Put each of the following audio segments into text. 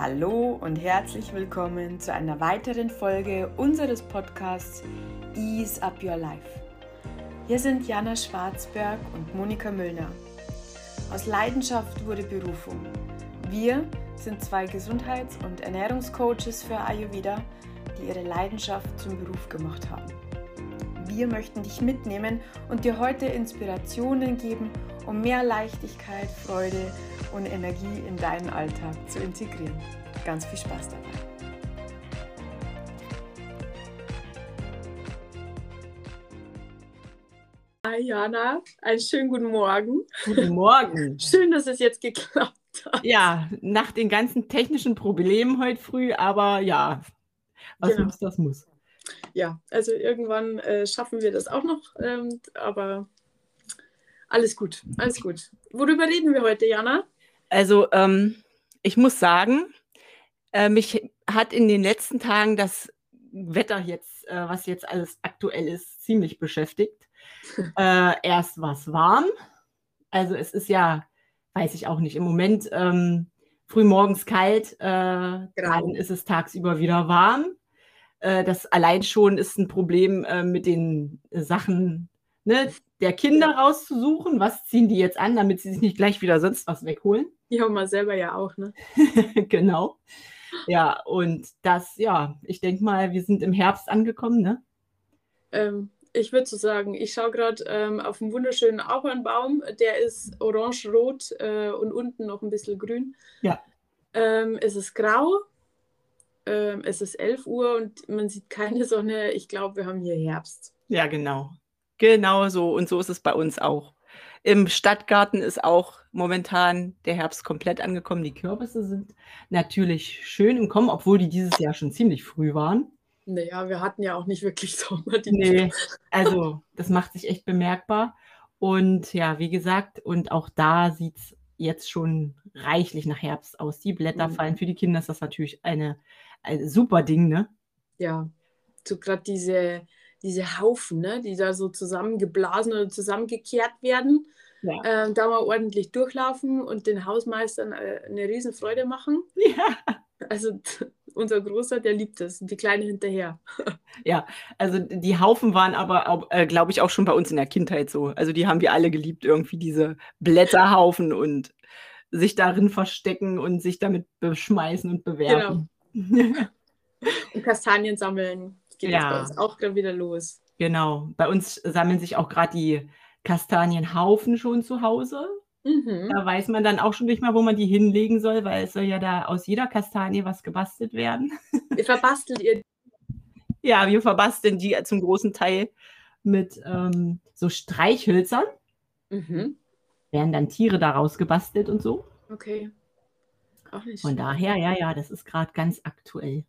Hallo und herzlich willkommen zu einer weiteren Folge unseres Podcasts Ease Up Your Life. Hier sind Jana Schwarzberg und Monika Müllner. Aus Leidenschaft wurde Berufung. Wir sind zwei Gesundheits- und Ernährungscoaches für Ayurveda, die ihre Leidenschaft zum Beruf gemacht haben. Wir möchten dich mitnehmen und dir heute Inspirationen geben, um mehr Leichtigkeit, Freude und Energie in deinen Alltag zu integrieren. Ganz viel Spaß dabei. Hi Jana, einen schönen guten Morgen. Guten Morgen. Schön, dass es jetzt geklappt hat. Ja, nach den ganzen technischen Problemen heute früh, aber ja, was genau. muss, das muss. Ja, also irgendwann äh, schaffen wir das auch noch, ähm, aber alles gut, alles gut. Worüber reden wir heute, Jana? Also, ähm, ich muss sagen, äh, mich hat in den letzten Tagen das Wetter jetzt, äh, was jetzt alles aktuell ist, ziemlich beschäftigt. äh, erst war es warm. Also es ist ja, weiß ich auch nicht, im Moment ähm, früh morgens kalt, äh, genau. dann ist es tagsüber wieder warm. Äh, das allein schon ist ein Problem äh, mit den Sachen, ne, der Kinder rauszusuchen, was ziehen die jetzt an, damit sie sich nicht gleich wieder sonst was wegholen. Ja, und man selber ja auch, ne? genau. Ja, und das, ja, ich denke mal, wir sind im Herbst angekommen, ne? Ähm, ich würde so sagen, ich schaue gerade ähm, auf einen wunderschönen Ahornbaum, der ist orange-rot äh, und unten noch ein bisschen grün. Ja. Ähm, es ist grau, ähm, es ist 11 Uhr und man sieht keine Sonne. Ich glaube, wir haben hier Herbst. Ja, genau. Genau so. Und so ist es bei uns auch. Im Stadtgarten ist auch momentan der Herbst komplett angekommen. Die Kürbisse sind natürlich schön im Kommen, obwohl die dieses Jahr schon ziemlich früh waren. Naja, wir hatten ja auch nicht wirklich Sommer. nee, also das macht sich echt bemerkbar. Und ja, wie gesagt, und auch da sieht es jetzt schon reichlich nach Herbst aus. Die Blätter mhm. fallen. Für die Kinder ist das natürlich eine, ein super Ding, ne? Ja, so gerade diese diese Haufen, ne, die da so zusammengeblasen oder zusammengekehrt werden. Ja. Äh, da mal ordentlich durchlaufen und den Hausmeistern äh, eine Riesenfreude machen. Ja. Also unser Großer, der liebt es und die Kleine hinterher. Ja, also die Haufen waren aber, äh, glaube ich, auch schon bei uns in der Kindheit so. Also die haben wir alle geliebt, irgendwie diese Blätterhaufen und sich darin verstecken und sich damit beschmeißen und bewerben. Genau. und Kastanien sammeln geht ja. bei uns auch gerade wieder los. Genau. Bei uns sammeln sich auch gerade die Kastanienhaufen schon zu Hause. Mhm. Da weiß man dann auch schon nicht mal, wo man die hinlegen soll, weil es soll ja da aus jeder Kastanie was gebastelt werden. Wie verbastelt ihr? Ja, wir verbasteln die zum großen Teil mit ähm, so Streichhölzern. Mhm. Werden dann Tiere daraus gebastelt und so. Okay. Auch nicht Von daher, ja, ja, das ist gerade ganz aktuell.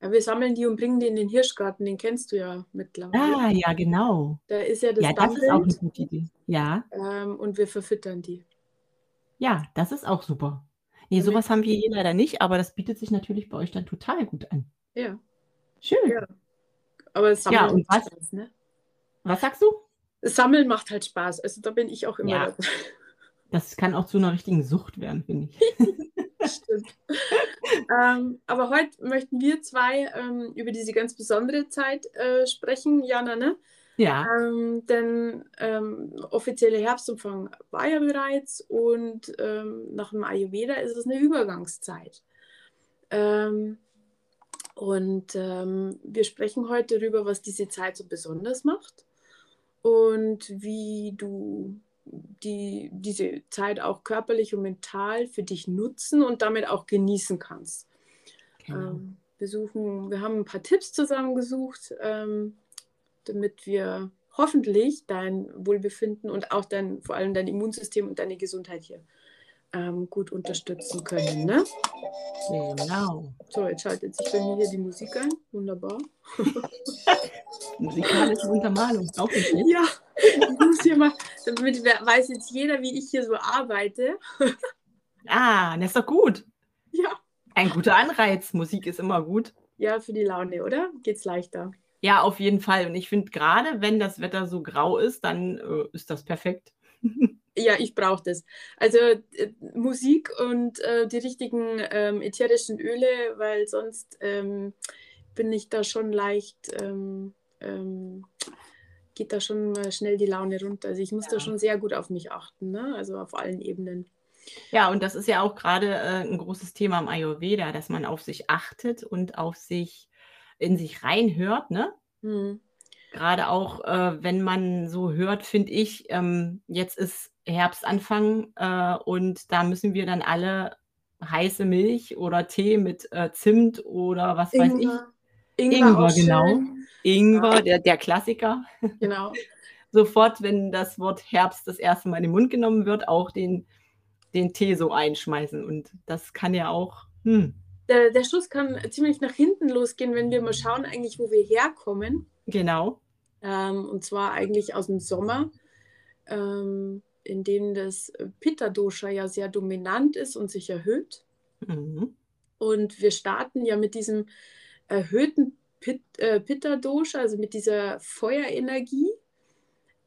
Ja, wir sammeln die und bringen die in den Hirschgarten, den kennst du ja mittlerweile. Ah, ja, genau. Da ist ja das Ja, das ist auch eine gute Idee. Ja. Ähm, und wir verfüttern die. Ja, das ist auch super. Nee, sowas haben wir hier leider nicht, aber das bietet sich natürlich bei euch dann total gut an. Ja. Schön. Ja. Aber das Sammeln ja, und was, Spaß, ne? Was sagst du? Sammeln macht halt Spaß. Also da bin ich auch immer ja. dabei. Das kann auch zu einer richtigen Sucht werden, finde ich. Stimmt. ähm, aber heute möchten wir zwei ähm, über diese ganz besondere Zeit äh, sprechen, Jana, ne? Ja. Ähm, denn ähm, offizielle Herbstumfang war ja bereits und ähm, nach dem Ayurveda ist es eine Übergangszeit. Ähm, und wir sprechen heute darüber, was diese Zeit so besonders macht und wie du die diese Zeit auch körperlich und mental für dich nutzen und damit auch genießen kannst. Genau. Ähm, wir, suchen, wir haben ein paar Tipps zusammengesucht, ähm, damit wir hoffentlich dein Wohlbefinden und auch dein, vor allem dein Immunsystem und deine Gesundheit hier ähm, gut unterstützen können. Ne? Genau. So, jetzt schaltet sich bei mir hier die Musik ein. Wunderbar. Musikalische Untermalung, auch nicht. Ja, ich muss hier mal, damit weiß jetzt jeder, wie ich hier so arbeite. ah, das ist doch gut. Ja. Ein guter Anreiz. Musik ist immer gut. Ja, für die Laune, oder? Geht's leichter. Ja, auf jeden Fall. Und ich finde gerade, wenn das Wetter so grau ist, dann äh, ist das perfekt. ja, ich brauche das. Also äh, Musik und äh, die richtigen ähm, ätherischen Öle, weil sonst ähm, bin ich da schon leicht, ähm, ähm geht da schon schnell die Laune runter. Also ich muss ja. da schon sehr gut auf mich achten, ne? also auf allen Ebenen. Ja, und das ist ja auch gerade äh, ein großes Thema im Ayurveda, dass man auf sich achtet und auf sich in sich reinhört, ne? Hm. Gerade auch, äh, wenn man so hört, finde ich, ähm, jetzt ist Herbstanfang äh, und da müssen wir dann alle heiße Milch oder Tee mit äh, Zimt oder was Ingwer. weiß ich. Ingwer, Ingwer genau. Schön. Ingwer, ja. der, der Klassiker. Genau. Sofort, wenn das Wort Herbst das erste Mal in den Mund genommen wird, auch den, den Tee so einschmeißen. Und das kann ja auch. Hm. Der, der Schuss kann ziemlich nach hinten losgehen, wenn wir mal schauen, eigentlich, wo wir herkommen. Genau. Ähm, und zwar eigentlich aus dem Sommer. Ähm, in dem das Pitta-Dosha ja sehr dominant ist und sich erhöht. Mhm. Und wir starten ja mit diesem erhöhten Pit, äh, Pitta-Dosha, also mit dieser Feuerenergie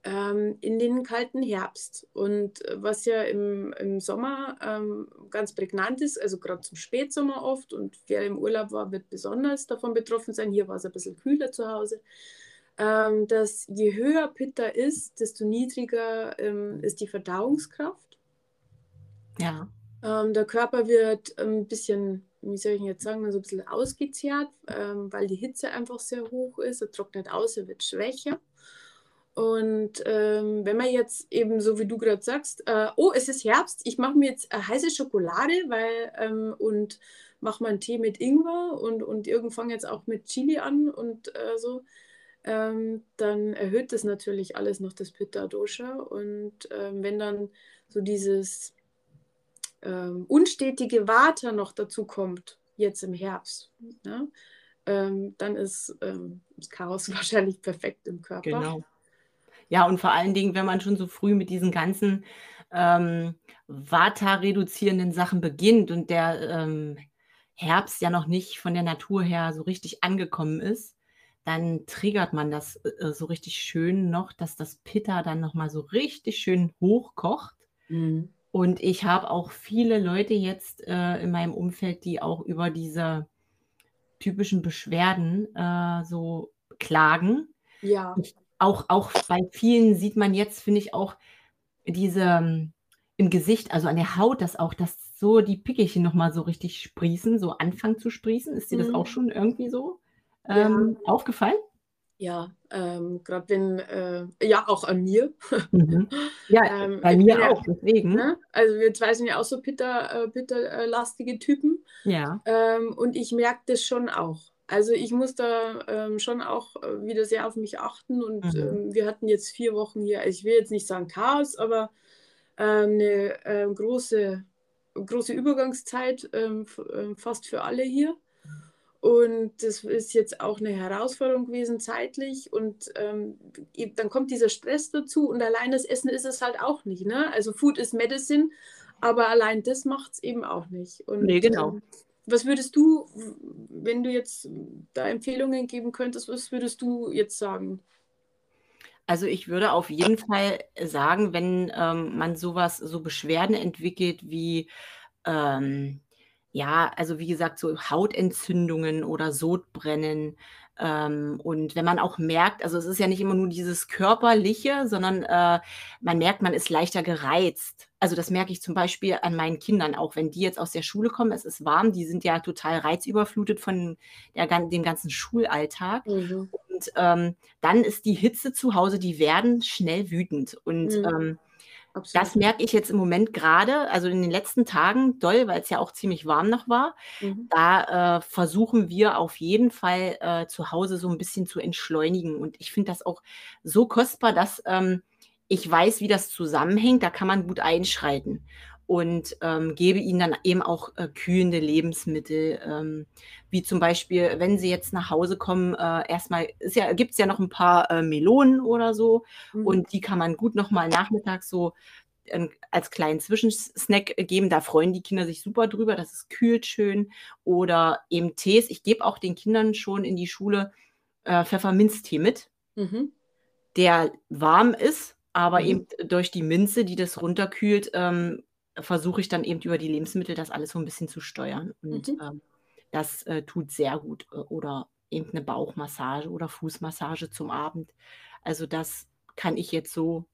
ähm, in den kalten Herbst. Und was ja im, im Sommer ähm, ganz prägnant ist, also gerade zum Spätsommer oft und wer im Urlaub war, wird besonders davon betroffen sein. Hier war es ein bisschen kühler zu Hause ähm, dass je höher Pitta ist, desto niedriger ähm, ist die Verdauungskraft. Ja. Ähm, der Körper wird ein bisschen, wie soll ich jetzt sagen, so ein bisschen ausgezehrt, ähm, weil die Hitze einfach sehr hoch ist. Er trocknet aus, er wird schwächer. Und ähm, wenn man jetzt eben, so wie du gerade sagst, äh, oh, es ist Herbst, ich mache mir jetzt heiße Schokolade weil, ähm, und mache mal einen Tee mit Ingwer und, und irgendwann jetzt auch mit Chili an und äh, so, ähm, dann erhöht das natürlich alles noch das Pitta-Dosha. Und ähm, wenn dann so dieses ähm, unstetige Vata noch dazu kommt, jetzt im Herbst, ne, ähm, dann ist ähm, das Chaos wahrscheinlich perfekt im Körper. Genau. Ja, und vor allen Dingen, wenn man schon so früh mit diesen ganzen ähm, Vata-reduzierenden Sachen beginnt und der ähm, Herbst ja noch nicht von der Natur her so richtig angekommen ist, dann triggert man das äh, äh, so richtig schön noch, dass das Pitta dann nochmal so richtig schön hochkocht. Mhm. Und ich habe auch viele Leute jetzt äh, in meinem Umfeld, die auch über diese typischen Beschwerden äh, so klagen. Ja. auch, auch bei vielen sieht man jetzt, finde ich, auch diese ähm, im Gesicht, also an der Haut, dass auch dass so die Pickelchen nochmal so richtig sprießen, so anfangen zu sprießen. Ist dir mhm. das auch schon irgendwie so? Ähm, ja. aufgefallen? Ja, ähm, gerade wenn, äh, ja, auch an mir. Mhm. Ja, ähm, bei mir ja, auch, deswegen. Ne? Also wir zwei sind ja auch so bitterlastige äh, Typen. Ja. Ähm, und ich merke das schon auch. Also ich muss da ähm, schon auch äh, wieder sehr auf mich achten. Und mhm. Ähm, wir hatten jetzt vier Wochen hier, also ich will jetzt nicht sagen Chaos, aber ähm, eine äh, große, große Übergangszeit fast für alle hier. Und das ist jetzt auch eine Herausforderung gewesen zeitlich. Und ähm, dann kommt dieser Stress dazu. Und allein das Essen ist es halt auch nicht. Ne? Also Food is Medicine, aber allein das macht es eben auch nicht. Und, nee, genau. Ähm, was würdest du, wenn du jetzt da Empfehlungen geben könntest, was würdest du jetzt sagen? Also ich würde auf jeden Fall sagen, wenn ähm, man sowas, so Beschwerden entwickelt wie ähm, ja, also wie gesagt, so Hautentzündungen oder Sodbrennen. Ähm, und wenn man auch merkt, also es ist ja nicht immer nur dieses Körperliche, sondern äh, man merkt, man ist leichter gereizt. Also das merke ich zum Beispiel an meinen Kindern auch, wenn die jetzt aus der Schule kommen, es ist warm, die sind ja total reizüberflutet von der, dem ganzen Schulalltag. Mhm. Und ähm, dann ist die Hitze zu Hause, die werden schnell wütend. Und mhm. ähm, Absolut. Das merke ich jetzt im Moment gerade, also in den letzten Tagen doll, weil es ja auch ziemlich warm noch war. Mhm. Da äh, versuchen wir auf jeden Fall äh, zu Hause so ein bisschen zu entschleunigen. Und ich finde das auch so kostbar, dass ähm, ich weiß, wie das zusammenhängt. Da kann man gut einschreiten und ähm, gebe ihnen dann eben auch äh, kühlende Lebensmittel, ähm, wie zum Beispiel, wenn sie jetzt nach Hause kommen, äh, erstmal ja, gibt es ja noch ein paar äh, Melonen oder so mhm. und die kann man gut nochmal nachmittags so äh, als kleinen Zwischensnack geben. Da freuen die Kinder sich super drüber, das ist kühlt schön. Oder eben Tees. Ich gebe auch den Kindern schon in die Schule äh, Pfefferminztee mit, mhm. der warm ist, aber Mhm. eben durch die Minze, die das runterkühlt, ähm, versuche ich dann eben über die Lebensmittel das alles so ein bisschen zu steuern und, Mhm. ähm, das, äh, tut sehr gut. Äh, oder eben 'ne Bauchmassage oder Fußmassage zum Abend. Also, das kann ich jetzt so,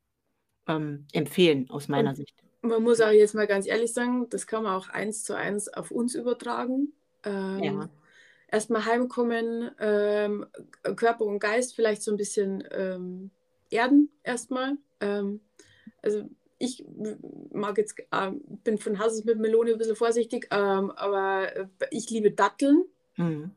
ähm, empfehlen aus meiner Und Sicht. man muss auch jetzt mal ganz ehrlich sagen, das kann man auch eins zu eins auf uns übertragen. Ähm, Ja. erst mal heimkommen, ähm, Körper und Geist vielleicht so 'n bisschen, ähm, erden erst mal. Ähm, also, ich mag jetzt ähm, bin von Haus aus mit Melone 'n bisschen vorsichtig, ähm, aber, äh, ich liebe Datteln. Mhm.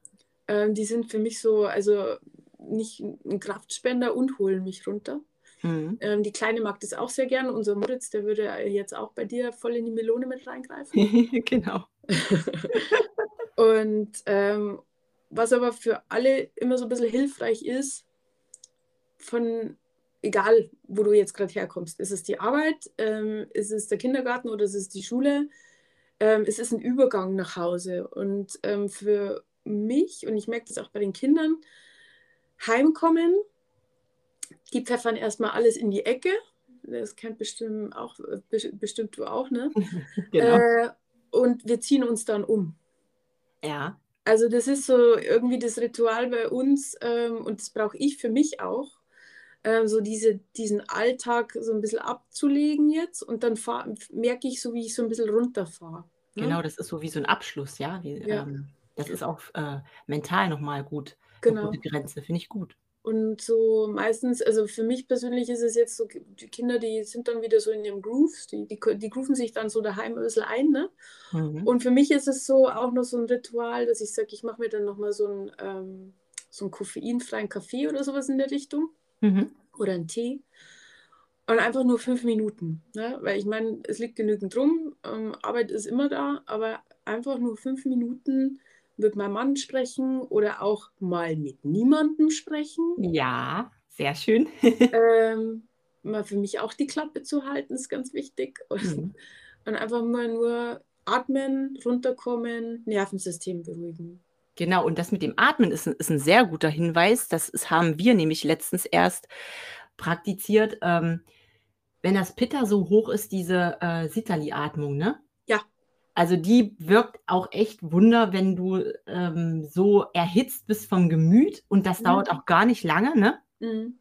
Ähm, die sind für mich so also, nicht 'n 'n Kraftspender und holen mich runter. Mhm. Ähm, die Kleine mag das auch sehr gern. Unser Moritz, der würde, äh, jetzt auch bei dir voll in die Melone mit reingreifen. Genau. Und, ähm, was aber für alle immer so 'n bisschen hilfreich ist von egal, wo du jetzt grad herkommst. Ist es die Arbeit, ähm, ist es der Kindergarten oder ist es die Schule? Ähm, es ist 'n Übergang nach Hause. Und, ähm, für mich und ich merke das auch bei den Kindern, heimkommen, die pfeffern erst mal alles in die Ecke. Das kennt bestimmt auch bestimmt du auch, ne? Genau. Äh, und wir ziehen uns dann um. Ja. Also, das ist so irgendwie das Ritual bei uns, ähm, und das brauche ich für mich auch, ähm, so diese diesen Alltag so 'n bisschen abzulegen jetzt und dann fahr merke ich so, wie ich so 'n bisschen runterfahre, ne? Genau, das ist so wie so 'n Abschluss, ja? Wie, Ja. ähm das ist auch äh, mental noch mal gut gute Genau. Grenze, finde ich gut. Und so meistens also, für mich persönlich ist es jetzt so die Kinder, die sind dann wieder so in ihrem Groove, die die die grooven sich dann so daheim 'n bisschen ein, ne? Mhm. Und für mich ist es so auch noch so 'n Ritual, dass ich sage, ich mache mir dann noch mal so ähm, so 'n koffeinfreien Kaffee oder so was in der Richtung Mhm. oder 'n Tee. Und einfach nur 5 Minuten, ne? Weil ich meine, es liegt genügend rum, ähm, Arbeit ist immer da, aber einfach nur 5 Minuten mit meinem Mann sprechen oder auch mal mit niemandem sprechen. Ja, sehr schön. Ähm, mal für mich auch die Klappe zu halten, ist ganz wichtig. Und Mhm. und einfach mal nur atmen, runterkommen, Nervensystem beruhigen. Genau, und das mit dem Atmen ist ist 'n sehr guter Hinweis. Das ist haben wir nämlich letztens erst praktiziert. Ähm, wenn das Pitta so hoch ist, diese, äh, Sitali-Atmung, ne? Ja. Also, die wirkt auch echt Wunder, wenn du, ähm, so erhitzt bist vom Gemüt und das dauert Mhm. auch gar nicht lange, ne? Mhm.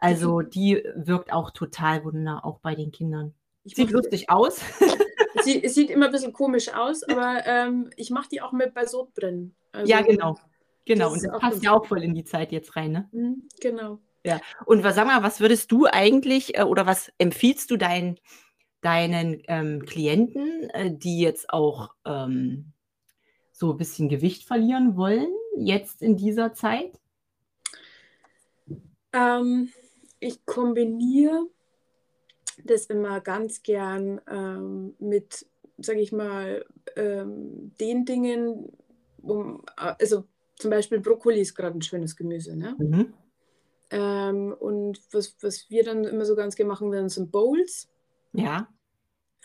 Also, die wirkt auch total Wunder, auch bei den Kindern. Ich Sieht lustig aus. Sie sieht immer bisschen komisch aus, aber, ähm, ich mache die auch mit bei Sodbrennen. Ja, Also, genau. Genau. das Und das passt ja auch voll in die Zeit jetzt rein, ne? Mhm, genau. Ja. Und wa sag mal, was würdest du eigentlich äh, oder was empfiehlst du deinen deinen, ähm, Klienten, äh, die jetzt auch, ähm, so bisschen Gewicht verlieren wollen, jetzt in dieser Zeit? Ähm, ich kombiniere das immer ganz gern, ähm, mit, sage ich mal, ähm, den Dingen, um a also, zum Beispiel Brokkoli ist grad 'n schönes Gemüse, ne? Mhm. Ähm, und was was wir dann immer so ganz gern machen, wären so Bowls Ja.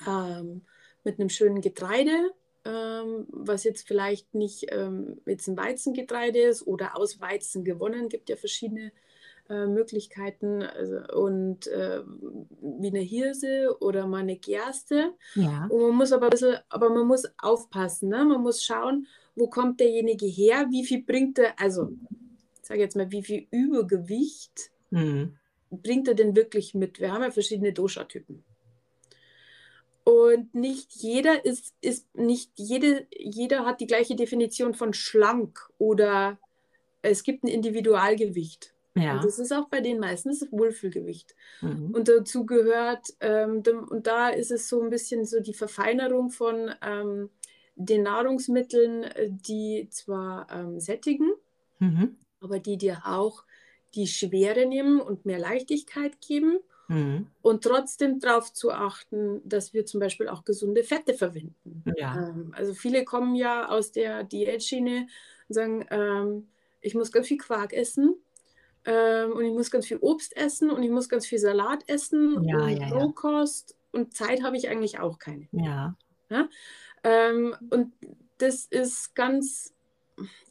ähm, mit 'nem schönen Getreide, ähm, was jetzt vielleicht nicht, ähm, jetzt 'n Weizengetreide ist oder aus Weizen gewonnen. Gibt ja verschiedene, äh, Möglichkeiten, also und, ähm, wie 'ne Hirse oder mal 'ne Gerste. Ja. Und man muss aber bisschen aber man muss aufpassen, ne? Man muss schauen, wo kommt derjenige her? Wie viel bringt er also, ich sage jetzt mal, wie viel Übergewicht Mhm. bringt er denn wirklich mit? Wir haben ja verschiedene Dosha-Typen. Und nicht jeder ist ist nicht jede jeder hat die gleiche Definition von schlank oder es gibt 'n Individualgewicht. Und Ja. das ist auch bei denen meistens das Wohlfühlgewicht. Mhm. Und dazu gehört, ähm, dem und da ist es so 'n bisschen so die Verfeinerung von, ähm, den Nahrungsmitteln, äh, die zwar, ähm, sättigen, Mhm. aber die dir auch die Schwere nehmen und mehr Leichtigkeit geben Mhm. und trotzdem drauf zu achten, dass wir zum Beispiel auch gesunde Fette verwenden. Ja. Ähm, also, viele kommen ja aus der Diätschiene und sagen, ähm: „Ich muss ganz viel Quark essen, ähm, und ich muss ganz viel Obst essen und ich muss ganz viel Salat essen Ja, und ja, ja. Rohkost und Zeit habe ich eigentlich auch keine.“ Ja. Ja? Ähm, und das ist ganz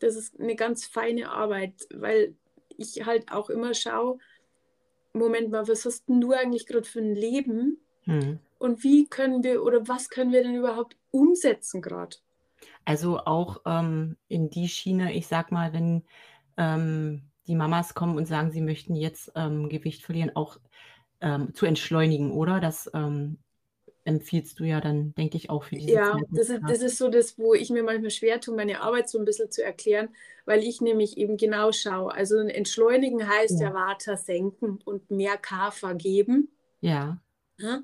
das ist 'ne ganz feine Arbeit, weil ich halt auch immer schaue Moment mal, was hast denn du eigentlich gerade für ein Leben? Hm. Und wie können wir oder was können wir denn überhaupt umsetzen gerade? Also auch ähm, in die Schiene, ich sag mal, wenn ähm, die Mamas kommen und sagen, sie möchten jetzt ähm, Gewicht verlieren, auch ähm, zu entschleunigen, oder? Das ähm, empfiehlst du ja dann, denke ich, auch für diese Ja, Zeit. das ist, das ist so das, wo ich mir manchmal schwer tue, meine Arbeit so ein bisschen zu erklären, weil ich nämlich eben genau schaue. Also entschleunigen heißt ja, ja Vata senken und mehr Kapha geben. Ja. ja?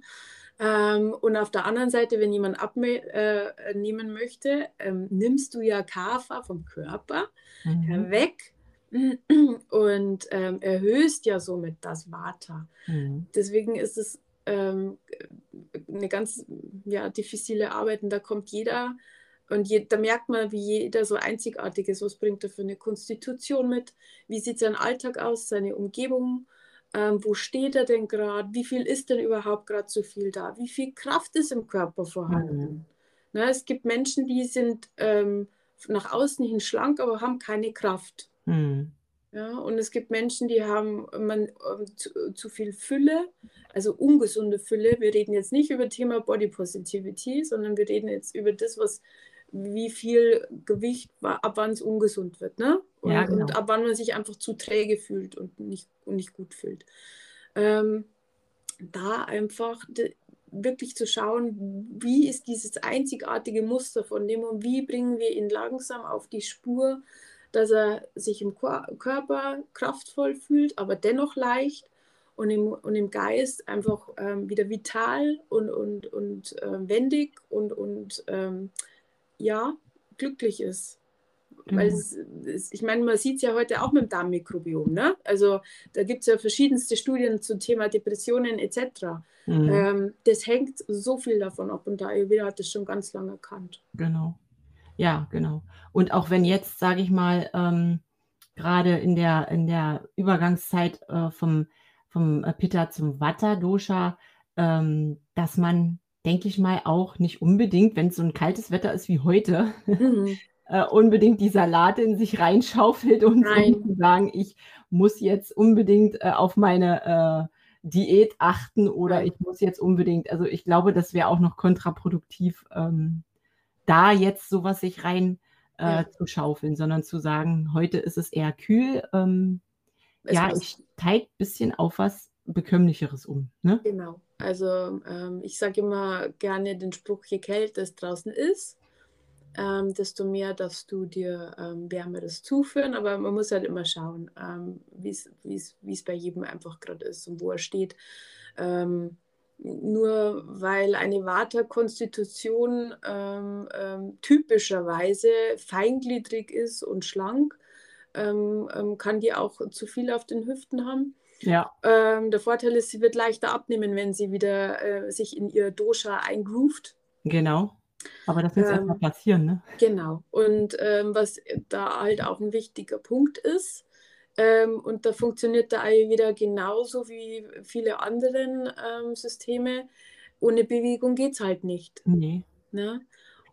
Ähm, und auf der anderen Seite, wenn jemand abnehmen äh, möchte, ähm, nimmst du ja Kapha vom Körper mhm. weg und ähm, erhöhst ja somit das Vata. Mhm. Deswegen ist es ähm, eine ganz ja, diffizile Arbeit und da kommt jeder und je, da merkt man, wie jeder so einzigartig ist. Was bringt er für eine Konstitution mit? Wie sieht sein Alltag aus, seine Umgebung? Ähm, wo steht er denn gerade? Wie viel ist denn überhaupt gerade zu viel da? Wie viel Kraft ist im Körper vorhanden? Mhm. Na, es gibt Menschen, die sind ähm, nach außen hin schlank, aber haben keine Kraft. Mhm. Ja, und es gibt Menschen, die haben man, ähm, zu, zu, viel Fülle, also ungesunde Fülle. Wir reden jetzt nicht über Thema Body Positivity, sondern wir reden jetzt über das, was wie viel Gewicht ab wann es ungesund wird, ne? Und, ja, genau. und, ab wann man sich einfach zu träge fühlt und nicht, und nicht gut fühlt. Ähm, da einfach wirklich zu schauen, wie ist dieses einzigartige Muster von dem und wie bringen wir ihn langsam auf die Spur, dass er sich im Körper kraftvoll fühlt, aber dennoch leicht und im, und im Geist einfach ähm, wieder vital und, und, und äh, wendig und, und ähm, ja, glücklich ist. Mhm. Weil es, es, ich meine, man sieht es ja heute auch mit dem Darmmikrobiom. Ne? Also da gibt es ja verschiedenste Studien zum Thema Depressionen etc. Mhm. Ähm, das hängt so viel davon ab und da Ayurveda hat das schon ganz lange erkannt. Genau. Ja, genau. Und auch wenn jetzt, sage ich mal, ähm, gerade in der, in der Übergangszeit äh, vom, vom Pitta zum Vata-Dosha, ähm, dass man, denke ich mal, auch nicht unbedingt, wenn es so ein kaltes Wetter ist wie heute, mhm. äh, unbedingt die Salate in sich reinschaufelt und um sagen, ich muss jetzt unbedingt äh, auf meine äh, Diät achten oder ich muss jetzt unbedingt, also ich glaube, das wäre auch noch kontraproduktiv, ähm, da jetzt sowas sich rein äh, ja. zu schaufeln, sondern zu sagen, heute ist es eher kühl. Ähm, ja, ich steige ein bisschen auf was Bekömmlicheres um. Ne? Genau. Also ähm, ich sage immer gerne den Spruch, je kälter es draußen ist, ähm, desto mehr darfst du dir ähm, Wärmeres zuführen. Aber man muss halt immer schauen, ähm, wie es bei jedem einfach gerade ist und wo er steht. Ähm, nur weil eine Vata-Konstitution ähm, ähm, typischerweise feingliedrig ist und schlank, ähm, ähm kann die auch zu viel auf den Hüften haben. Ja. Ähm, der Vorteil ist, sie wird leichter abnehmen, wenn sie wieder äh, sich in ihr Dosha eingroovt. Genau. Aber das muss ähm, erstmal passieren, ne? Genau. Und was da halt auch ein wichtiger Punkt ist, ähm, und da funktioniert der Ayurveda genauso wie viele andere ähm, Systeme. Ohne Bewegung geht es halt nicht. Nee. Ne?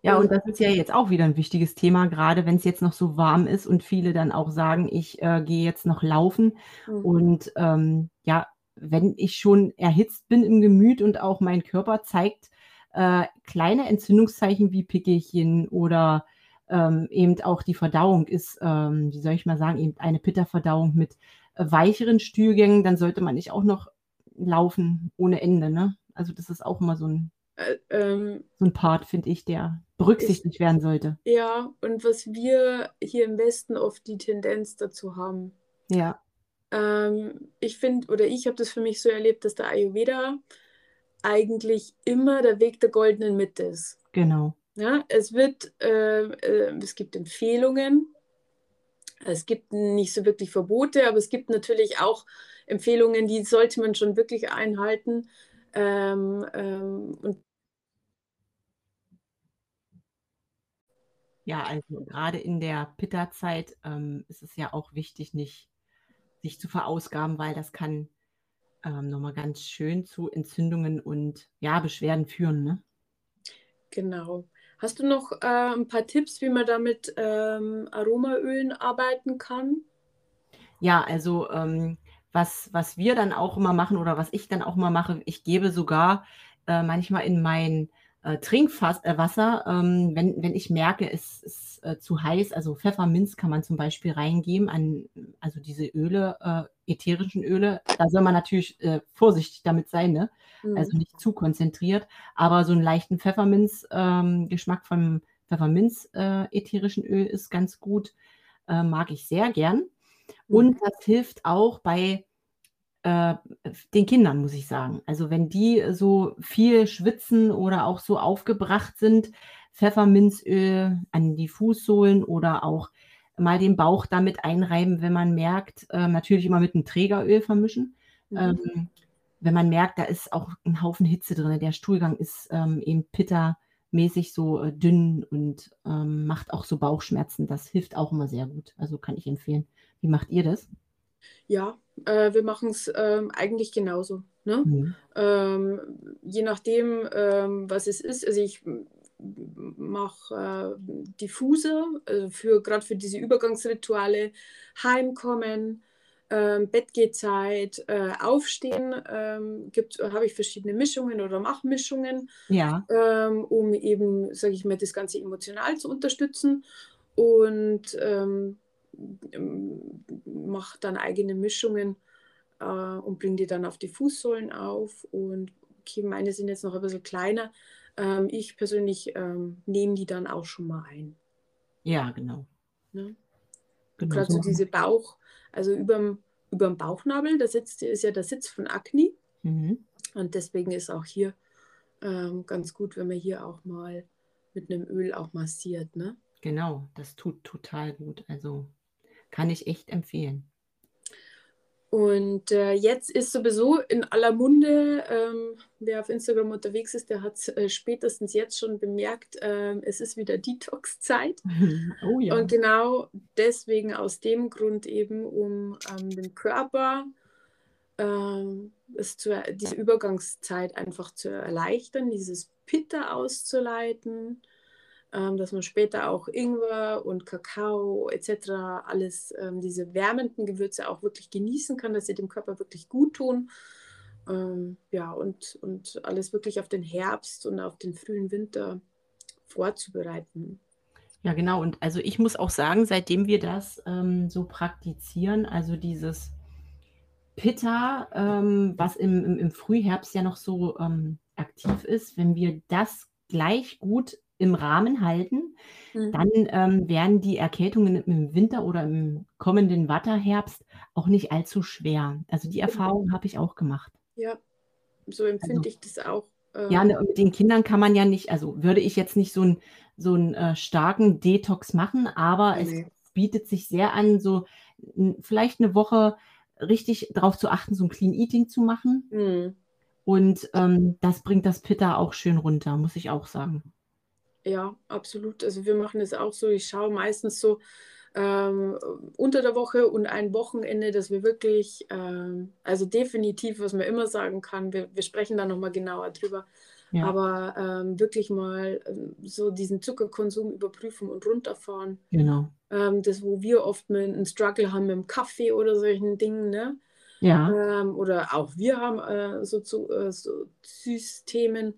Ja, und das ist ja jetzt auch wieder ein wichtiges Thema, gerade wenn es jetzt noch so warm ist und viele dann auch sagen, ich äh, gehe jetzt noch laufen. Mhm. Und ähm, ja, wenn ich schon erhitzt bin im Gemüt und auch mein Körper zeigt äh, kleine Entzündungszeichen wie Pickelchen oder ähm, eben auch die Verdauung ist, ähm, wie soll ich mal sagen, eben eine Pitta-Verdauung mit äh, weicheren Stühlgängen, dann sollte man nicht auch noch laufen ohne Ende. Ne? Also das ist auch immer so ein, äh, ähm, so ein Part, finde ich, der berücksichtigt ich, werden sollte. Ja, und was wir hier im Westen oft die Tendenz dazu haben. Ja. Ähm, ich finde, oder ich habe das für mich so erlebt, dass der Ayurveda eigentlich immer der Weg der goldenen Mitte ist. Genau. Ja, es wird, äh, äh, es gibt Empfehlungen, es gibt nicht so wirklich Verbote, aber es gibt natürlich auch Empfehlungen, die sollte man schon wirklich einhalten. Ähm, ähm, und ja, also gerade in der Pitta-Zeit ähm, ist es ja auch wichtig, nicht sich zu verausgaben, weil das kann ähm, nochmal ganz schön zu Entzündungen und ja, Beschwerden führen. Ne? Genau. Hast du noch äh, ein paar Tipps, wie man da mit ähm, Aromaölen arbeiten kann? Ja, also ähm, was, was wir dann auch immer machen oder was ich dann auch mal mache, ich gebe sogar äh, manchmal in mein äh, Trinkwasser, äh, ähm, wenn, wenn ich merke, es ist äh, zu heiß, also Pfefferminz kann man zum Beispiel reingeben, an, also diese Öle, äh, ätherischen Öle, da soll man natürlich äh, vorsichtig damit sein, ne? Mhm. also nicht zu konzentriert, aber so einen leichten Pfefferminz-Geschmack ähm, vom Pfefferminz-ätherischen Öl ist ganz gut, mag ich sehr gern. Mhm. Und das hilft auch bei äh, den Kindern, muss ich sagen. Also wenn die so viel schwitzen oder auch so aufgebracht sind, Pfefferminzöl an die Fußsohlen oder auch mal den Bauch damit einreiben, wenn man merkt, äh, natürlich immer mit einem Trägeröl vermischen. Mhm. Ähm, wenn man merkt, da ist auch ein Haufen Hitze drin, der Stuhlgang ist ähm, eben pittermäßig so äh, dünn und ähm, macht auch so Bauchschmerzen. Das hilft auch immer sehr gut. Also kann ich empfehlen. Wie macht ihr das? Ja, äh, wir machen es ähm, eigentlich genauso. Ne? Mhm. Ähm, je nachdem, ähm, was es ist. Also ich mache äh, Diffuse, also für gerade für diese Übergangsrituale, Heimkommen, ähm, Bettgehzeit, äh, Aufstehen, ähm, habe ich verschiedene Mischungen oder mache Mischungen, ja. ähm, um eben, sage ich mal, das Ganze emotional zu unterstützen. Und ähm, mache dann eigene Mischungen äh, und bringe die dann auf die Fußsohlen auf. Und okay, meine sind jetzt noch ein bisschen kleiner. Ähm, ich persönlich ähm, nehme die dann auch schon mal ein. Ja, genau. Ne? genau Gerade so diese Bauch, also über dem Bauchnabel, da sitzt, ist ja der Sitz von Akne. Mhm. Und deswegen ist auch hier ähm, ganz gut, wenn man hier auch mal mit einem Öl auch massiert. Ne? Genau, das tut total gut. Also kann ich echt empfehlen. Und äh, jetzt ist sowieso in aller Munde, ähm, wer auf Instagram unterwegs ist, der hat äh, spätestens jetzt schon bemerkt, äh, es ist wieder Detox-Zeit. Oh ja. Und genau deswegen aus dem Grund eben, um ähm, den Körper ähm, es zu, diese Übergangszeit einfach zu erleichtern, dieses Pitter auszuleiten, ähm, dass man später auch Ingwer und Kakao etc., alles, ähm, diese wärmenden Gewürze auch wirklich genießen kann, dass sie dem Körper wirklich gut tun. Ähm, ja, und, und alles wirklich auf den Herbst und auf den frühen Winter vorzubereiten. Ja, genau. Und also ich muss auch sagen, seitdem wir das ähm, so praktizieren, also dieses Pitta, ähm, was im, im, im, Frühherbst ja noch so ähm, aktiv ist, wenn wir das gleich gut im Rahmen halten, mhm. dann ähm, werden die Erkältungen im Winter oder im kommenden Watterherbst auch nicht allzu schwer. Also die Erfahrung habe ich auch gemacht. Ja, so empfinde also, ich das auch. Äh, ja, ne, mit den Kindern kann man ja nicht, also würde ich jetzt nicht so, ein, so einen äh, starken Detox machen, aber nee. es bietet sich sehr an, so vielleicht eine Woche richtig darauf zu achten, so ein Clean Eating zu machen. Mhm. Und ähm, das bringt das Pitta auch schön runter, muss ich auch sagen. Ja, absolut. Also wir machen es auch so. Ich schaue meistens so ähm, unter der Woche und ein Wochenende, dass wir wirklich, ähm, also definitiv, was man immer sagen kann, wir, wir sprechen da nochmal genauer drüber, ja. aber ähm, wirklich mal ähm, so diesen Zuckerkonsum überprüfen und runterfahren. Genau. Ähm, das, wo wir oft mit einen Struggle haben mit dem Kaffee oder solchen Dingen, ne? Ja. Ähm, oder auch wir haben äh, so, zu, äh, so Süßthemen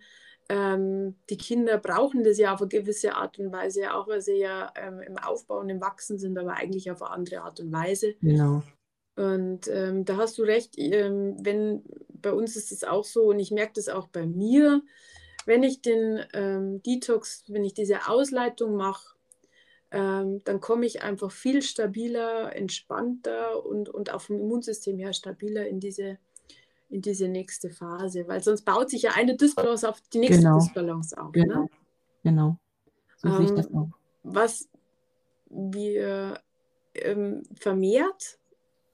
ähm, die Kinder brauchen das ja auf eine gewisse Art und Weise, auch weil sie ja ähm, im Aufbau und im Wachsen sind, aber eigentlich auf eine andere Art und Weise. Genau. Und ähm, da hast du recht, ähm, wenn bei uns ist es auch so und ich merke das auch bei mir, wenn ich den ähm, Detox, wenn ich diese Ausleitung mache, ähm, dann komme ich einfach viel stabiler, entspannter und, und auch vom Immunsystem her stabiler in diese in diese nächste Phase, weil sonst baut sich ja eine Dysbalance auf die nächste genau. Dysbalance auf. Genau, ne? genau. So ähm, sehe ich das ähm, auch. Was wir ähm, vermehrt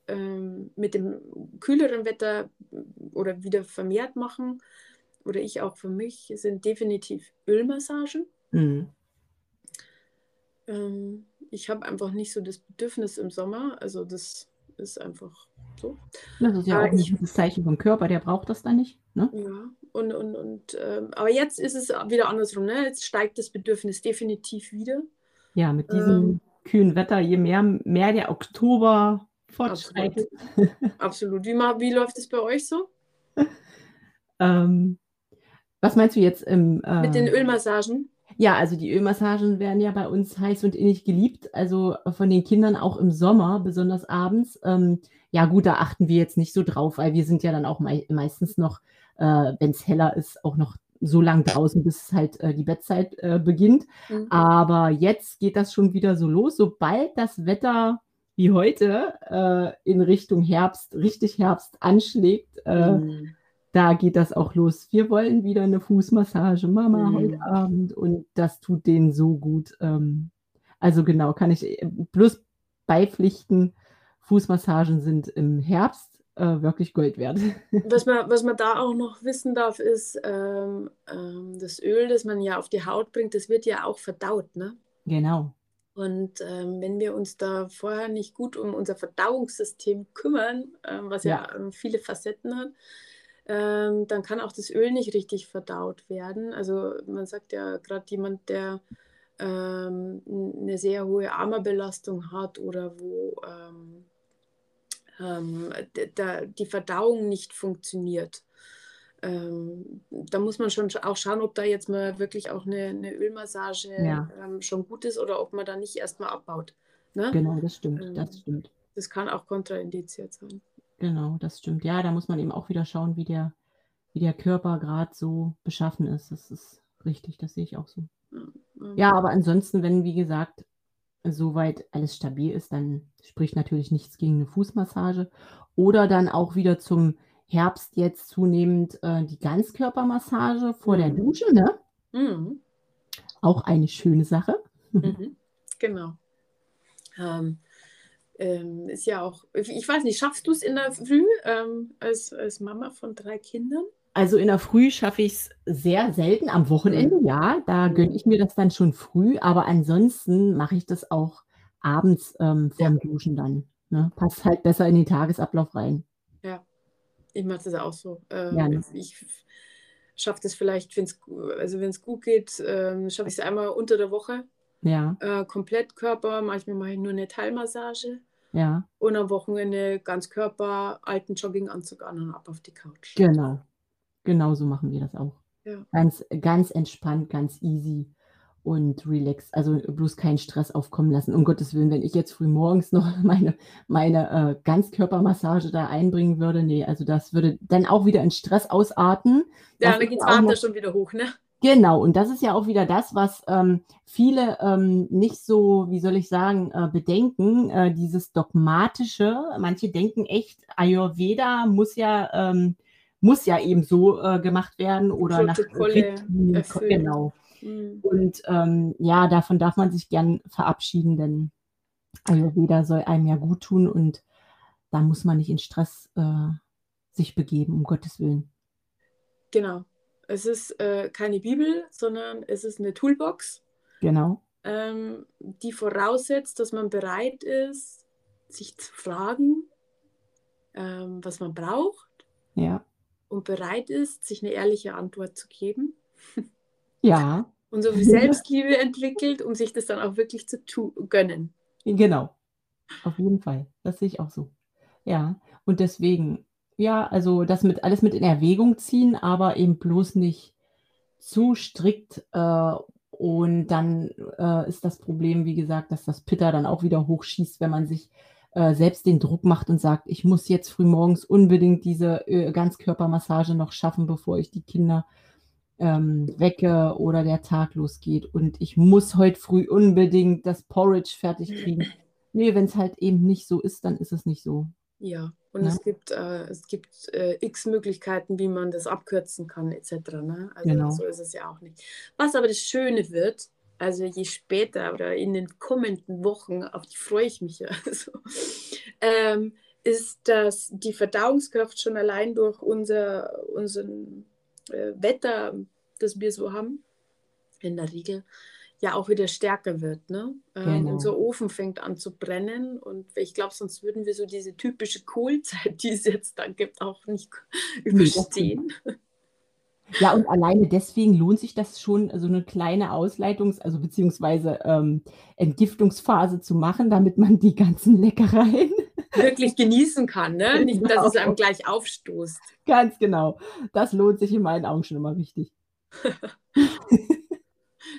ähm, mit dem kühleren Wetter oder wieder vermehrt machen, oder ich auch für mich, sind definitiv Ölmassagen. Mhm. Ähm, ich habe einfach nicht so das Bedürfnis im Sommer, also das ist einfach so. Das ist ja auch nicht ein Zeichen vom Körper, der braucht das dann nicht. Ne? Ja, und, und, und ähm, aber jetzt ist es wieder andersrum. Ne? Jetzt steigt das Bedürfnis definitiv wieder. Ja, mit diesem ähm, kühlen Wetter, je mehr, mehr der Oktober fortschreitet. Absolut. Absolut. Wie, wie läuft es bei euch so? ähm, was meinst du jetzt im, äh, Mit den Ölmassagen? Ja, also die Ölmassagen werden ja bei uns heiß und innig geliebt, also von den Kindern auch im Sommer, besonders abends. Ähm, ja gut, da achten wir jetzt nicht so drauf, weil wir sind ja dann auch mei meistens noch, äh, wenn es heller ist, auch noch so lang draußen, bis halt äh, die Bettzeit äh, beginnt. Mhm. Aber jetzt geht das schon wieder so los. Sobald das Wetter wie heute äh, in Richtung Herbst, richtig Herbst anschlägt, äh, mhm. Da geht das auch los. Wir wollen wieder eine Fußmassage, Mama, mhm. heute Abend. Und das tut denen so gut. Ähm, also genau, kann ich äh, bloß beipflichten. Fußmassagen sind im Herbst äh, wirklich Gold wert. Was man, was man da auch noch wissen darf, ist, ähm, ähm, das Öl, das man ja auf die Haut bringt, das wird ja auch verdaut. Ne? Genau. Und ähm, wenn wir uns da vorher nicht gut um unser Verdauungssystem kümmern, ähm, was ja, ja ähm, viele Facetten hat, ähm, dann kann auch das Öl nicht richtig verdaut werden. Also man sagt ja gerade jemand, der ähm, eine sehr hohe Armerbelastung hat oder wo ähm, da, die Verdauung nicht funktioniert. Ähm, da muss man schon auch schauen, ob da jetzt mal wirklich auch eine, eine Ölmassage ja. ähm, schon gut ist oder ob man da nicht erstmal abbaut. Ne? Genau, das stimmt, ähm, das stimmt. Das kann auch kontraindiziert sein. Genau, das stimmt. Ja, da muss man eben auch wieder schauen, wie der, wie der Körper gerade so beschaffen ist. Das ist richtig, das sehe ich auch so. Ja, ja, aber ansonsten, wenn, wie gesagt, soweit alles stabil ist, dann spricht natürlich nichts gegen eine Fußmassage. Oder dann auch wieder zum Herbst jetzt zunehmend äh, die Ganzkörpermassage vor mhm. der Dusche, ne? Mhm. Auch eine schöne Sache. Mhm. Genau. Ähm, ähm, ist ja auch, ich weiß nicht, schaffst du es in der Früh ähm, als, als Mama von drei Kindern? Also in der Früh schaffe ich es sehr selten. Am Wochenende, mhm. ja, da gönne ich mir das dann schon früh, aber ansonsten mache ich das auch abends ähm, vorm ja. Duschen dann. Ne? Passt halt besser in den Tagesablauf rein. Ja, ich mache das auch so. Ähm, ja, ne? Ich schaffe das vielleicht, wenn es also gut geht, ähm, schaffe ich es einmal unter der Woche. Ja. Äh, komplett Körper, manchmal mache ich nur eine Teilmassage. Ja. Und am Wochenende ganz Körper, alten Jogginganzug an und ab auf die Couch. Genau. Genauso machen wir das auch. Ja. Ganz, ganz entspannt, ganz easy und relaxed. Also bloß keinen Stress aufkommen lassen. Um Gottes Willen, wenn ich jetzt früh morgens noch meine, meine äh, Ganzkörpermassage da einbringen würde, nee, also das würde dann auch wieder in Stress ausarten. Ja, dann geht es schon wieder hoch, ne? Genau, und das ist ja auch wieder das, was ähm, viele ähm, nicht so, wie soll ich sagen, äh, bedenken, äh, dieses dogmatische. Manche denken echt, Ayurveda muss ja ähm, muss ja eben so äh, gemacht werden oder Protokolle nach Genau. Mhm. Und ähm, ja, davon darf man sich gern verabschieden, denn Ayurveda soll einem ja gut tun und da muss man nicht in Stress äh, sich begeben, um Gottes Willen. Genau. Es ist äh, keine Bibel, sondern es ist eine Toolbox. Genau. Ähm, die voraussetzt, dass man bereit ist, sich zu fragen, ähm, was man braucht. Ja und bereit ist, sich eine ehrliche Antwort zu geben. Ja. Und so viel Selbstliebe entwickelt, um sich das dann auch wirklich zu gönnen. Genau. Auf jeden Fall. Das sehe ich auch so. Ja. Und deswegen, ja, also das mit alles mit in Erwägung ziehen, aber eben bloß nicht zu strikt. Äh, und dann äh, ist das Problem, wie gesagt, dass das Pitter dann auch wieder hochschießt, wenn man sich äh, selbst den Druck macht und sagt, ich muss jetzt frühmorgens unbedingt diese äh, Ganzkörpermassage noch schaffen, bevor ich die Kinder ähm, wecke oder der Tag losgeht. Und ich muss heute früh unbedingt das Porridge fertig kriegen. Nee, wenn es halt eben nicht so ist, dann ist es nicht so. Ja, und ja? es gibt, äh, es gibt äh, x Möglichkeiten, wie man das abkürzen kann, etc. Ne? Also genau. so ist es ja auch nicht. Was aber das Schöne wird, also je später oder in den kommenden Wochen, auf die freue ich mich ja, also, ähm, ist, dass die Verdauungskraft schon allein durch unser unseren, äh, Wetter, das wir so haben, in der Regel, ja auch wieder stärker wird. Ne? Ähm, genau. Unser Ofen fängt an zu brennen und ich glaube, sonst würden wir so diese typische Kohlzeit, die es jetzt dann gibt, auch nicht überstehen. Ja, und alleine deswegen lohnt sich das schon, so eine kleine Ausleitungs-, also beziehungsweise ähm, Entgiftungsphase zu machen, damit man die ganzen Leckereien wirklich genießen kann. Ne? Nicht, dass es einem genau. gleich aufstoßt. Ganz genau. Das lohnt sich in meinen Augen schon immer richtig.